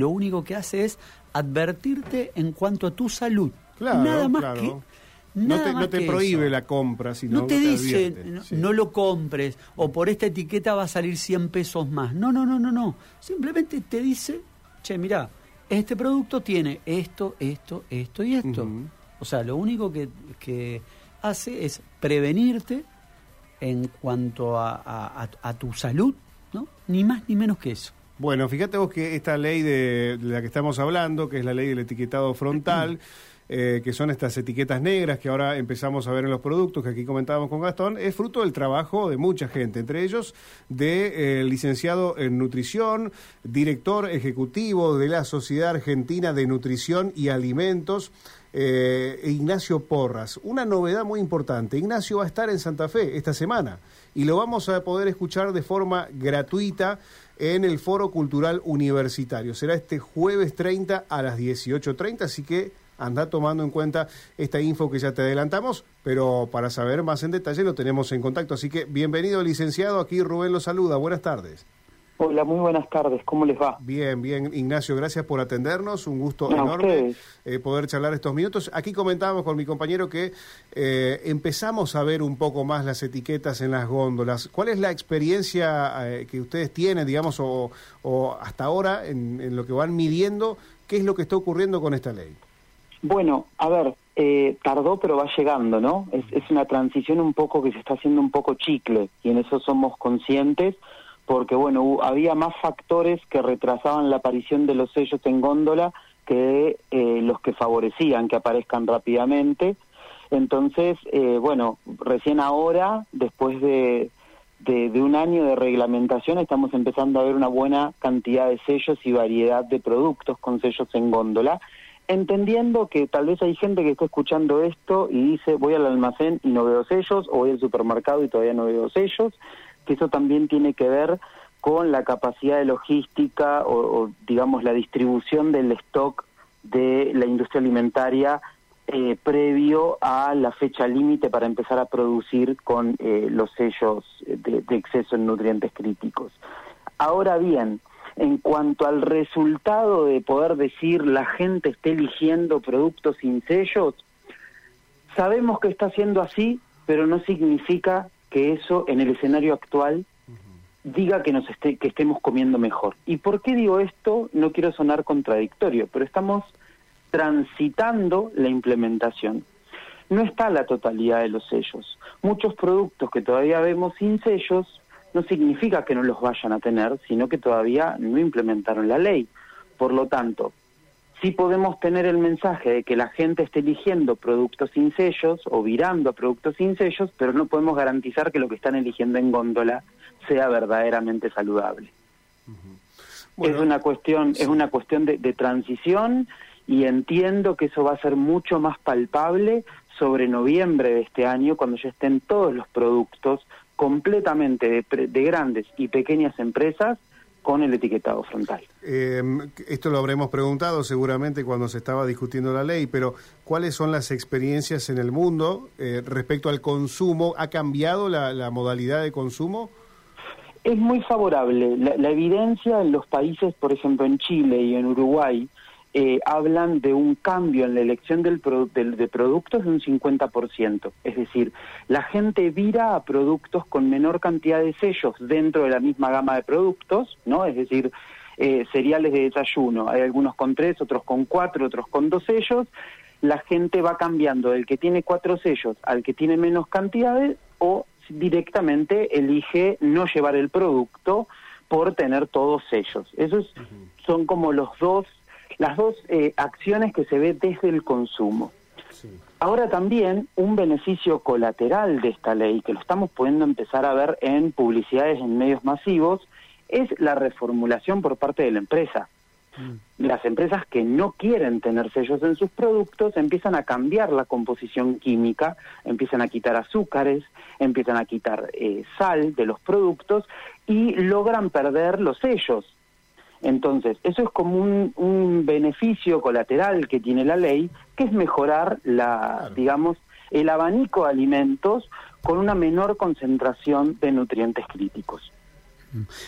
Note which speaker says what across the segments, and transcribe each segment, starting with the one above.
Speaker 1: lo único que hace es advertirte en cuanto a tu salud.
Speaker 2: Claro,
Speaker 1: nada más
Speaker 2: claro.
Speaker 1: que
Speaker 2: no te,
Speaker 1: más
Speaker 2: no te
Speaker 1: que
Speaker 2: prohíbe
Speaker 1: eso.
Speaker 2: la compra, sino
Speaker 1: No te
Speaker 2: que
Speaker 1: dice,
Speaker 2: advierte.
Speaker 1: no,
Speaker 2: Sí.
Speaker 1: no lo compres, o por esta etiqueta va a salir 100 pesos más. No, no, no, no, no. Simplemente te dice, che, mira, este producto tiene esto, esto, esto y esto. O sea, lo único que, que hace es prevenirte en cuanto a, a- a- a tu salud, ¿no? Ni más ni menos que eso.
Speaker 2: Bueno, fíjate vos que esta ley de, de la que estamos hablando, que es la ley del etiquetado frontal, eh, que son estas etiquetas negras que ahora empezamos a ver en los productos, que aquí comentábamos con Gastón, es fruto del trabajo de mucha gente, entre ellos de eh, licenciado en nutrición, director ejecutivo de la Sociedad Argentina de Nutrición y Alimentos, eh, Ignacio Porras. Una novedad muy importante, Ignacio va a estar en Santa Fe esta semana y lo vamos a poder escuchar de forma gratuita en el Foro Cultural Universitario. Será este jueves 30 a las 18.30, así que anda tomando en cuenta esta info que ya te adelantamos, pero para saber más en detalle lo tenemos en contacto. Así que bienvenido, licenciado. Aquí Rubén lo saluda. Buenas tardes.
Speaker 3: Hola, muy buenas tardes, ¿cómo les va?
Speaker 2: Bien, bien, Ignacio, gracias por atendernos. Un gusto enorme eh, poder charlar estos minutos. Aquí comentábamos con mi compañero que eh, empezamos a ver un poco más las etiquetas en las góndolas. ¿Cuál es la experiencia eh, que ustedes tienen, digamos, o, o hasta ahora en, en lo que van midiendo? ¿Qué es lo que está ocurriendo con esta ley?
Speaker 3: Bueno, a ver, eh, tardó pero va llegando, ¿no? Es, es una transición un poco que se está haciendo un poco chicle y en eso somos conscientes porque, bueno, había más factores que retrasaban la aparición de los sellos en góndola que eh, los que favorecían que aparezcan rápidamente. Entonces, eh, bueno, recién ahora, después de, de, de un año de reglamentación, estamos empezando a ver una buena cantidad de sellos y variedad de productos con sellos en góndola, entendiendo que tal vez hay gente que está escuchando esto y dice voy al almacén y no veo sellos, o voy al supermercado y todavía no veo sellos, que eso también tiene que ver con la capacidad de logística o, digamos la distribución del stock de la industria alimentaria eh, previo a la fecha límite para empezar a producir con eh, los sellos de, de exceso en nutrientes críticos. Ahora bien, en cuanto al resultado de poder decir la gente esté eligiendo productos sin sellos, sabemos que está siendo así, pero no significa que eso en el escenario actual diga que nos esté, que estemos comiendo mejor. ¿Y por qué digo esto? No quiero sonar contradictorio, pero estamos transitando la implementación. No está la totalidad de los sellos. Muchos productos que todavía vemos sin sellos no significa que no los vayan a tener, sino que todavía no implementaron la ley. Por lo tanto, sí podemos tener el mensaje de que la gente esté eligiendo productos sin sellos o virando a productos sin sellos, pero no podemos garantizar que lo que están eligiendo en góndola sea verdaderamente saludable.
Speaker 2: Bueno,
Speaker 3: es una cuestión, es una cuestión de, de transición y entiendo que eso va a ser mucho más palpable sobre noviembre de este año, cuando ya estén todos los productos completamente de, de grandes y pequeñas empresas con el etiquetado frontal.
Speaker 2: Eh, esto lo habremos preguntado seguramente cuando se estaba discutiendo la ley, pero ¿cuáles son las experiencias en el mundo eh, respecto al consumo? ¿Ha cambiado la, la modalidad de consumo?
Speaker 3: Es muy favorable. La, la evidencia en los países, por ejemplo en Chile y en Uruguay, eh, hablan de un cambio en la elección del produ- del- de productos de un 50%. Es decir, la gente vira a productos con menor cantidad de sellos dentro de la misma gama de productos, ¿no? Es decir, eh, cereales de desayuno. Hay algunos con tres, otros con cuatro, otros con dos sellos. La gente va cambiando del que tiene cuatro sellos al que tiene menos cantidades o directamente elige no llevar el producto por tener todos sellos. Esos son como los dos, las dos eh, acciones que se ve desde el consumo. Ahora también un beneficio colateral de esta ley, que lo estamos pudiendo empezar a ver en publicidades en medios masivos, es la reformulación por parte de la empresa. Las empresas que no quieren tener sellos en sus productos empiezan a cambiar la composición química, empiezan a quitar azúcares, empiezan a quitar eh, sal de los productos y logran perder los sellos. Entonces, eso es como un, un beneficio colateral que tiene la ley, que es mejorar la, digamos, el abanico de alimentos con una menor concentración de nutrientes críticos.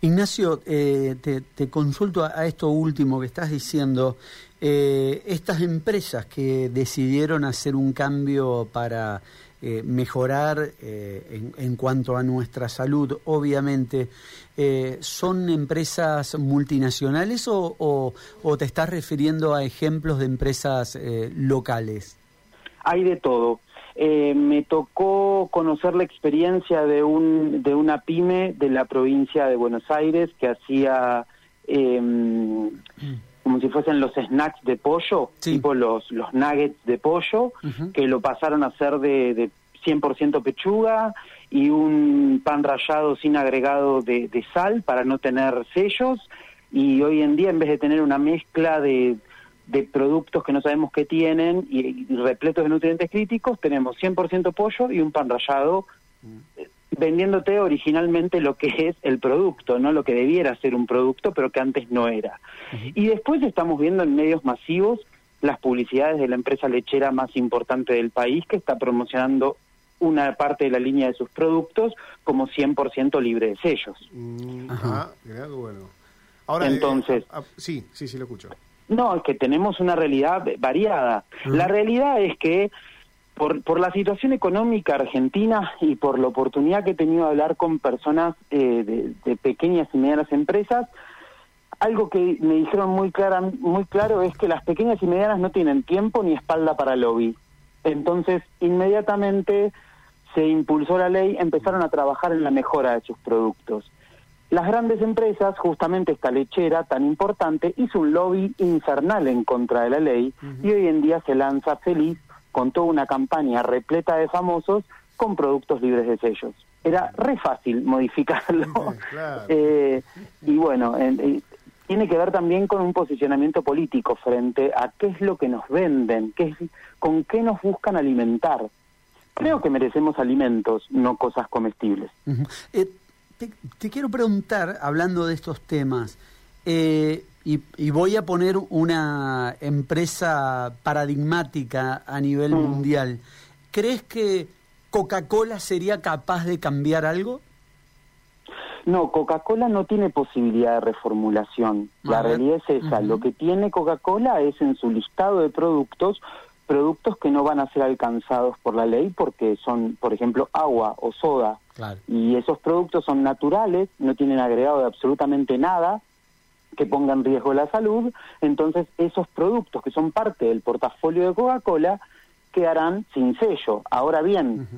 Speaker 1: Ignacio, eh, te, consulto a, esto último que estás diciendo. Eh, estas empresas que decidieron hacer un cambio para eh, mejorar en, cuanto a nuestra salud, obviamente, ¿son empresas multinacionales o, te estás refiriendo a ejemplos de empresas locales?
Speaker 3: Hay de todo. Eh, me tocó conocer la experiencia de, un, de una pyme de la provincia de Buenos Aires que hacía em, como si fuesen los snacks de pollo, tipo los, los nuggets de pollo, que lo pasaron a hacer de, de 100% pechuga y un pan rallado sin agregado de, de sal para no tener sellos. Y hoy en día, en vez de tener una mezcla de de productos que no sabemos qué tienen y, repletos de nutrientes críticos, tenemos 100% pollo y un pan rallado eh, vendiéndote originalmente lo que es el producto, no lo que debiera ser un producto, pero que antes no era. Y después estamos viendo en medios masivos las publicidades de la empresa lechera más importante del país que está promocionando una parte de la línea de sus productos como 100% libre de sellos.
Speaker 2: Mm, ah, bueno. Ahora,
Speaker 3: eh, Entonces,
Speaker 2: ah, sí, sí, sí lo escucho.
Speaker 3: No, es que tenemos una realidad variada. La realidad es que por, por la situación económica argentina y por la oportunidad que he tenido de hablar con personas eh, de, pequeñas y medianas empresas, algo que me dijeron muy, clara, muy claro es que las pequeñas y medianas no tienen tiempo ni espalda para lobby. Entonces, inmediatamente se impulsó la ley, empezaron a trabajar en la mejora de sus productos. Las grandes empresas, justamente esta lechera tan importante, hizo un lobby infernal en contra de la ley y hoy en día se lanza feliz con toda una campaña repleta de famosos con productos libres de sellos. Era re fácil modificarlo. Eh, y bueno, tiene que ver también con un posicionamiento político frente a qué es lo que nos venden, qué con qué nos buscan alimentar. Creo que merecemos alimentos, no cosas comestibles
Speaker 1: te, quiero preguntar, hablando de estos temas, eh, y, voy a poner una empresa paradigmática a nivel mm. mundial. ¿Crees que Coca-Cola sería capaz de cambiar algo?
Speaker 3: No, Coca-Cola no tiene posibilidad de reformulación. La realidad es esa. Lo que tiene Coca-Cola es en su listado de productos productos que no van a ser alcanzados por la ley porque son, por ejemplo, agua o soda. Y esos productos son naturales, no tienen agregado de absolutamente nada que ponga en riesgo la salud. Entonces, esos productos que son parte del portafolio de Coca-Cola quedarán sin sello. Ahora bien,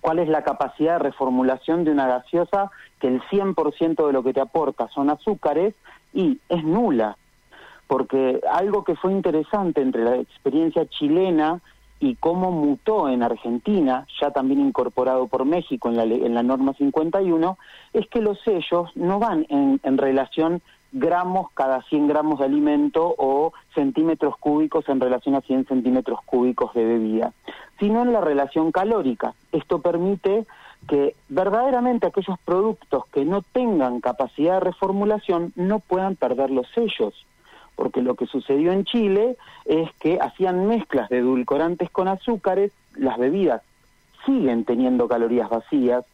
Speaker 3: ¿cuál es la capacidad de reformulación de una gaseosa que el 100% de lo que te aporta son azúcares y es nula? porque algo que fue interesante entre la experiencia chilena y cómo mutó en Argentina, ya también incorporado por México en la, en la norma 51, es que los sellos no van en, en relación gramos cada 100 gramos de alimento o centímetros cúbicos en relación a 100 centímetros cúbicos de bebida, sino en la relación calórica. Esto permite que verdaderamente aquellos productos que no tengan capacidad de reformulación no puedan perder los sellos porque lo que sucedió en Chile es que hacían mezclas de edulcorantes con azúcares, las bebidas siguen teniendo calorías vacías,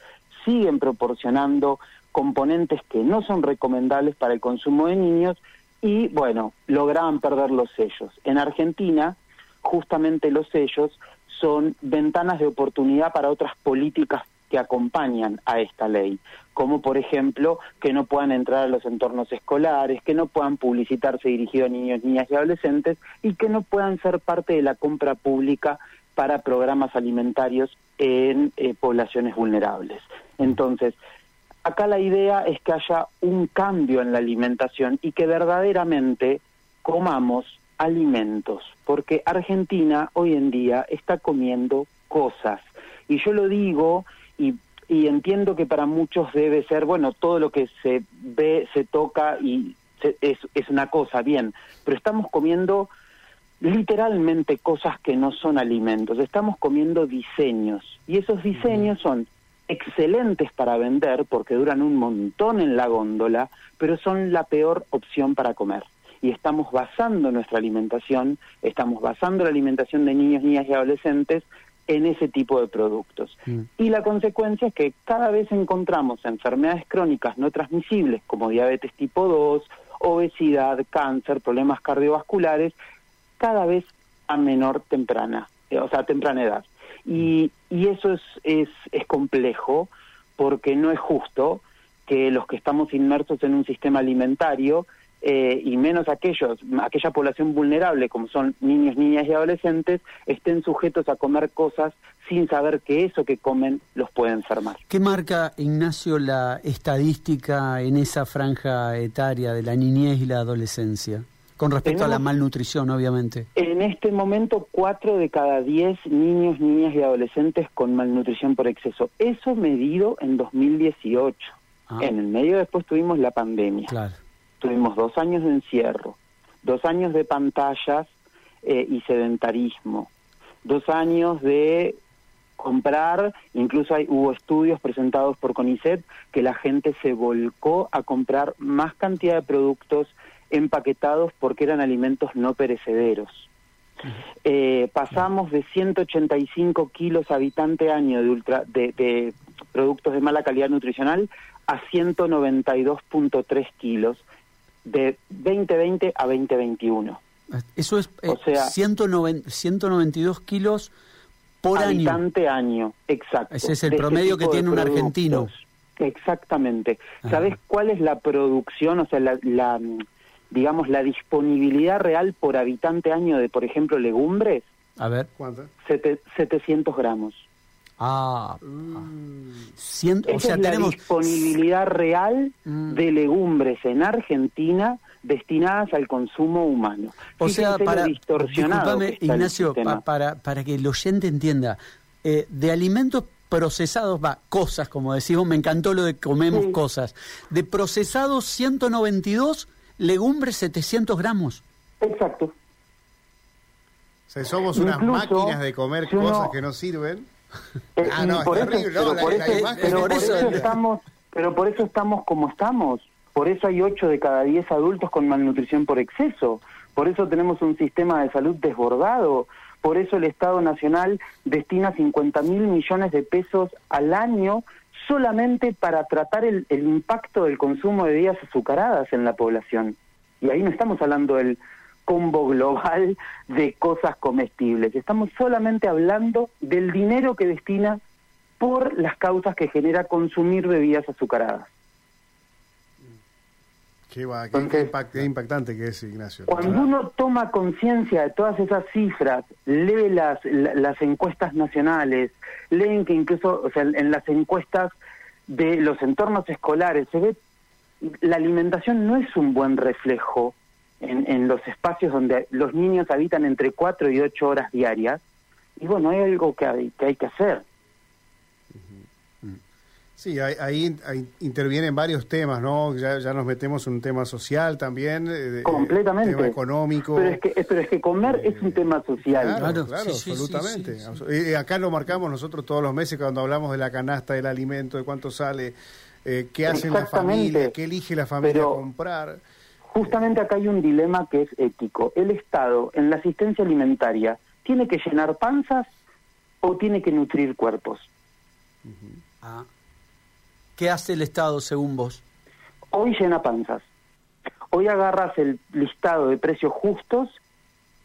Speaker 3: siguen proporcionando componentes que no son recomendables para el consumo de niños y, bueno, lograban perder los sellos. En Argentina, justamente los sellos son ventanas de oportunidad para otras políticas que acompañan a esta ley, como por ejemplo que no puedan entrar a los entornos escolares, que no puedan publicitarse dirigido a niños, niñas y adolescentes y que no puedan ser parte de la compra pública para programas alimentarios en eh, poblaciones vulnerables. Entonces, acá la idea es que haya un cambio en la alimentación y que verdaderamente comamos alimentos, porque Argentina hoy en día está comiendo cosas. Y yo lo digo y, entiendo que para muchos debe ser, bueno, todo lo que se ve, se toca y es, es una cosa, bien, pero estamos comiendo literalmente cosas que no son alimentos, estamos comiendo diseños y esos diseños son excelentes para vender porque duran un montón en la góndola, pero son la peor opción para comer. Y estamos basando nuestra alimentación, estamos basando la alimentación de niños, niñas y adolescentes en ese tipo de productos.
Speaker 1: Mm.
Speaker 3: Y la consecuencia es que cada vez encontramos enfermedades crónicas no transmisibles como diabetes tipo 2, obesidad, cáncer, problemas cardiovasculares, cada vez a menor temprana, eh, o sea, a temprana edad. Y, y eso es, es, complejo porque no es justo que los que estamos inmersos en un sistema alimentario eh, y menos aquellos, aquella población vulnerable como son niños, niñas y adolescentes, estén sujetos a comer cosas sin saber que eso que comen los puede enfermar.
Speaker 1: ¿Qué marca, Ignacio, la estadística en esa franja etaria de la niñez y la adolescencia? Con respecto a la malnutrición, obviamente.
Speaker 3: En este momento, cuatro de cada diez niños, niñas y adolescentes con malnutrición por exceso. Eso medido en 2018.
Speaker 1: Ah.
Speaker 3: En el medio después tuvimos la pandemia.
Speaker 1: Claro.
Speaker 3: Tuvimos dos años de encierro, dos años de pantallas eh, y sedentarismo, dos años de comprar, incluso hay, hubo estudios presentados por CONICET que la gente se volcó a comprar más cantidad de productos empaquetados porque eran alimentos no perecederos. Eh, pasamos de 185 kilos habitante año de, ultra, de, de productos de mala calidad nutricional a 192.3 kilos de 2020 a 2021.
Speaker 1: Eso es eh,
Speaker 3: O sea-
Speaker 1: 190 192 kilos por año.
Speaker 3: habitante año. exacto.
Speaker 1: Ese es el
Speaker 3: ese
Speaker 1: promedio que tiene un argentino.
Speaker 3: Exactamente.
Speaker 1: Ajá.
Speaker 3: ¿Sabes cuál es la producción, o sea, la, la, digamos, la disponibilidad real por habitante año de, por ejemplo, legumbres?
Speaker 1: A ver.
Speaker 2: ¿Cuánto?
Speaker 3: Sete- 700 gramos.
Speaker 1: Ah, cien-
Speaker 3: Esa
Speaker 1: o sea,
Speaker 3: es la
Speaker 1: tenemos
Speaker 3: disponibilidad real
Speaker 1: Mm.
Speaker 3: de legumbres en Argentina destinadas al consumo humano.
Speaker 1: O sea,
Speaker 3: Fíjense
Speaker 1: para, Ignacio, pa- para, para que el oyente entienda, eh, de alimentos procesados, va, cosas, como decimos, me encantó lo de comemos
Speaker 3: Sí.
Speaker 1: cosas, de procesados 192, legumbres 700 gramos.
Speaker 3: Exacto.
Speaker 2: O sea, somos unas
Speaker 3: Incluso,
Speaker 2: máquinas de comer
Speaker 3: si uno-
Speaker 2: cosas que no sirven.
Speaker 3: Eh,
Speaker 2: Ah, no,
Speaker 3: por
Speaker 2: es
Speaker 3: eso-
Speaker 2: terrible,
Speaker 3: pero
Speaker 2: no, la-
Speaker 3: por
Speaker 2: la
Speaker 3: eso-
Speaker 2: imagen-
Speaker 3: pero
Speaker 1: por
Speaker 3: por
Speaker 1: eso-
Speaker 3: eso estamos, pero por eso estamos como estamos. Por eso hay 8 de cada 10 adultos con malnutrición por exceso. Por eso tenemos un sistema de salud desbordado. Por eso el Estado Nacional destina 50 mil millones de pesos al año solamente para tratar el, el impacto del consumo de bebidas azucaradas en la población. Y ahí no estamos hablando del combo global de cosas comestibles. Estamos solamente hablando del dinero que destina por las causas que genera consumir bebidas azucaradas.
Speaker 2: Qué, va, qué-
Speaker 3: Entonces-
Speaker 2: qué impact- qué impactante que es, Ignacio.
Speaker 3: Cuando uno toma conciencia de todas esas cifras, lee las, la- las encuestas nacionales, leen que incluso o sea, en las encuestas de los entornos escolares se ve la alimentación no es un buen reflejo en, en los espacios donde los niños habitan entre 4 y 8 horas diarias. Y bueno, hay algo que hay que, hay que hacer.
Speaker 2: Sí, ahí, ahí- intervienen varios temas, ¿no? Ya, ya nos metemos en un tema social también, eh, de-
Speaker 3: Completamente.
Speaker 2: tema económico.
Speaker 3: Pero es que, pero es que comer es un tema social.
Speaker 2: Claro,
Speaker 1: Claro,
Speaker 2: claro,
Speaker 1: sí, sí, sí,
Speaker 2: absolutamente.
Speaker 1: sí,
Speaker 2: eh, acá lo marcamos nosotros todos los meses cuando hablamos de la canasta del alimento, de cuánto sale, eh, qué hace la familia, qué elige la familia
Speaker 3: Pero-
Speaker 2: comprar.
Speaker 3: Justamente acá hay un dilema que es ético. El Estado, en la asistencia alimentaria, ¿tiene que llenar panzas o tiene que nutrir cuerpos?
Speaker 1: Ah. ¿Qué hace el Estado según vos?
Speaker 3: Hoy llena panzas. Hoy agarras el listado de precios justos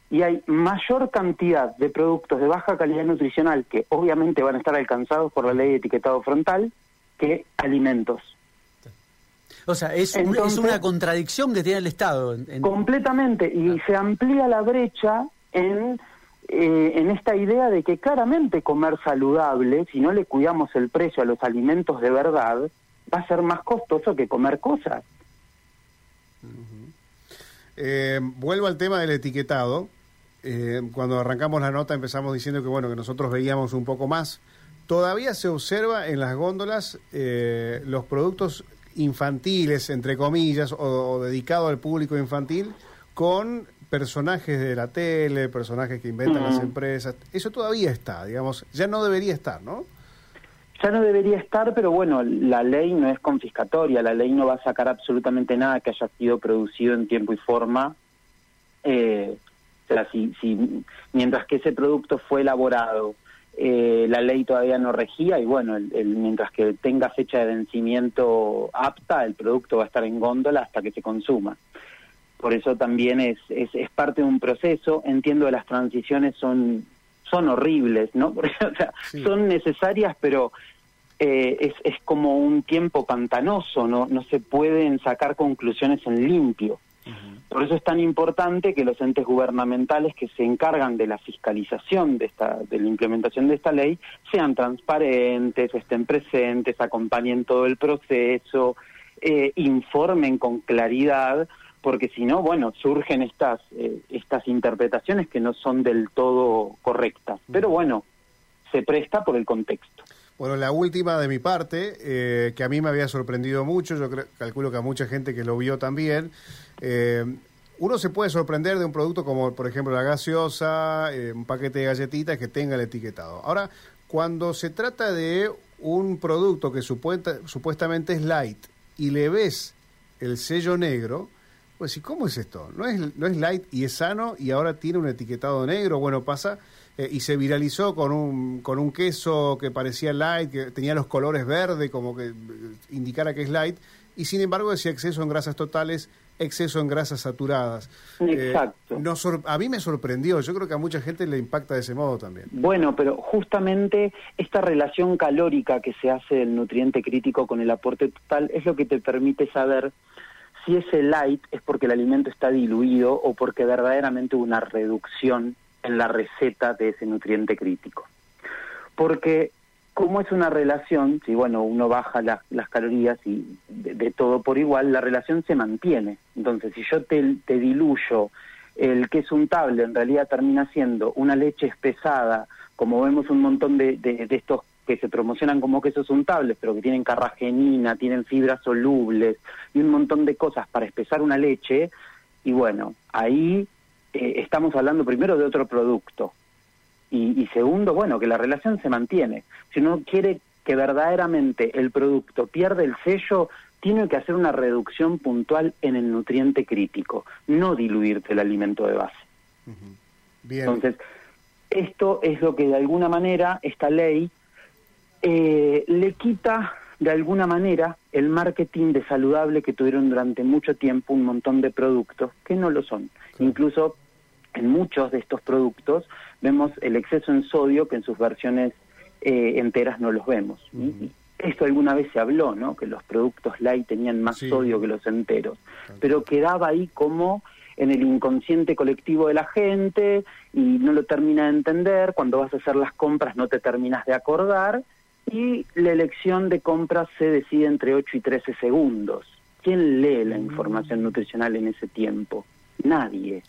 Speaker 3: y hay mayor cantidad de productos de baja calidad nutricional que obviamente van a estar alcanzados por la ley de etiquetado frontal que alimentos.
Speaker 1: O sea, es, un- es una contradicción que tiene el Estado. en- en-
Speaker 3: Completamente, y se amplía la brecha en, eh, en esta idea de que claramente comer saludable, si no le cuidamos el precio a los alimentos de verdad, va a ser más costoso que comer cosas.
Speaker 2: Eh, vuelvo al tema del etiquetado. Eh, cuando arrancamos la nota empezamos diciendo que bueno que nosotros veíamos un poco más. Todavía se observa en las góndolas eh, los productos infantiles, entre comillas, o, o dedicado al público infantil, con personajes de la tele, personajes que inventan las empresas. Eso todavía está, digamos, ya no debería estar, ¿no?
Speaker 3: Ya no debería estar, pero bueno, la ley no es confiscatoria, la ley no va a sacar absolutamente nada que haya sido producido en tiempo y forma. Eh, o sea, si, si, mientras que ese producto fue elaborado eh, la ley todavía no regía y bueno, el, mientras que tenga fecha de vencimiento apta, el producto va a estar en góndola hasta que se consuma. Por eso también es, es, es parte de un proceso. Entiendo que las transiciones son, son horribles, ¿no? o sea, son necesarias, pero eh, es, es como un tiempo pantanoso, ¿no? No se pueden sacar conclusiones en limpio. Por eso es tan importante que los entes gubernamentales que se encargan de la fiscalización de esta, de la implementación de esta ley, sean transparentes, estén presentes, acompañen todo el proceso, eh, informen con claridad, porque si no, bueno, surgen estas, eh, estas interpretaciones que no son del todo correctas. Pero bueno, se presta por el contexto.
Speaker 2: Bueno, la última de mi parte, eh, que a mí me había sorprendido mucho, yo calculo que a mucha gente que lo vio también, eh, uno se puede sorprender de un producto como, por ejemplo, la gaseosa, eh, un paquete de galletitas que tenga el etiquetado. Ahora, cuando se trata de un producto que supuestamente es light y le ves el sello negro, pues ¿y cómo es esto? ¿No es, no es light y es sano y ahora tiene un etiquetado negro? Bueno, pasa eh, y se viralizó con un, con un queso que parecía light, que tenía los colores verde, como que eh, indicara que es light, y sin embargo decía exceso en grasas totales, exceso en grasas saturadas.
Speaker 3: Eh, Exacto.
Speaker 2: a mí me sorprendió, yo creo que a mucha gente le impacta de ese modo también.
Speaker 3: Bueno, pero justamente esta relación calórica que se hace del nutriente crítico con el aporte total es lo que te permite saber si ese light es porque el alimento está diluido o porque verdaderamente hubo una reducción en la receta de ese nutriente crítico. Porque como es una relación, si bueno, uno baja las calorías y de, todo por igual, la relación se mantiene. Entonces, si yo te, diluyo el queso untable, en realidad termina siendo una leche espesada, como vemos un montón de, de estos que se promocionan como quesos untables, pero que tienen carragenina, tienen fibras solubles y un montón de cosas para espesar una leche, y bueno, ahí eh, estamos hablando primero de otro producto. Y, segundo, bueno, que la relación se mantiene. Si uno quiere que verdaderamente el producto pierda el sello, tiene que hacer una reducción puntual en el nutriente crítico, no diluirte el alimento de base. Entonces, esto es lo que de alguna manera esta ley eh, le quita de alguna manera el marketing de saludable que tuvieron durante mucho tiempo un montón de productos que no lo son. Incluso en muchos de estos productos vemos el exceso en sodio que en sus versiones eh, enteras no los vemos. Esto alguna vez se habló, ¿no? Que los productos light tenían más sodio que los enteros, pero quedaba ahí como en el inconsciente colectivo de la gente y no lo termina de entender, cuando vas a hacer las compras no te terminas de acordar y la elección de compras se decide entre 8 y 13 segundos. ¿Quién lee la mm. información nutricional en ese tiempo? nadie.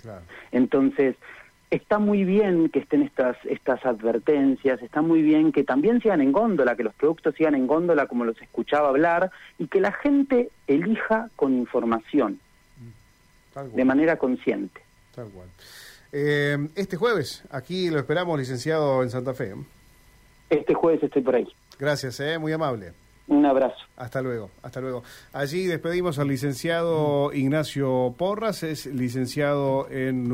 Speaker 3: Entonces, está muy bien que estén estas, estas advertencias, está muy bien que también sigan en góndola, que los productos sigan en góndola como los escuchaba hablar y que la gente elija con información, de manera consciente.
Speaker 2: Tal cual. Eh, este jueves, aquí lo esperamos, licenciado en Santa Fe.
Speaker 3: Este jueves estoy por ahí.
Speaker 2: Gracias, eh, muy amable.
Speaker 3: Un abrazo.
Speaker 2: Hasta luego, hasta luego. Allí despedimos al licenciado Ignacio Porras, es licenciado en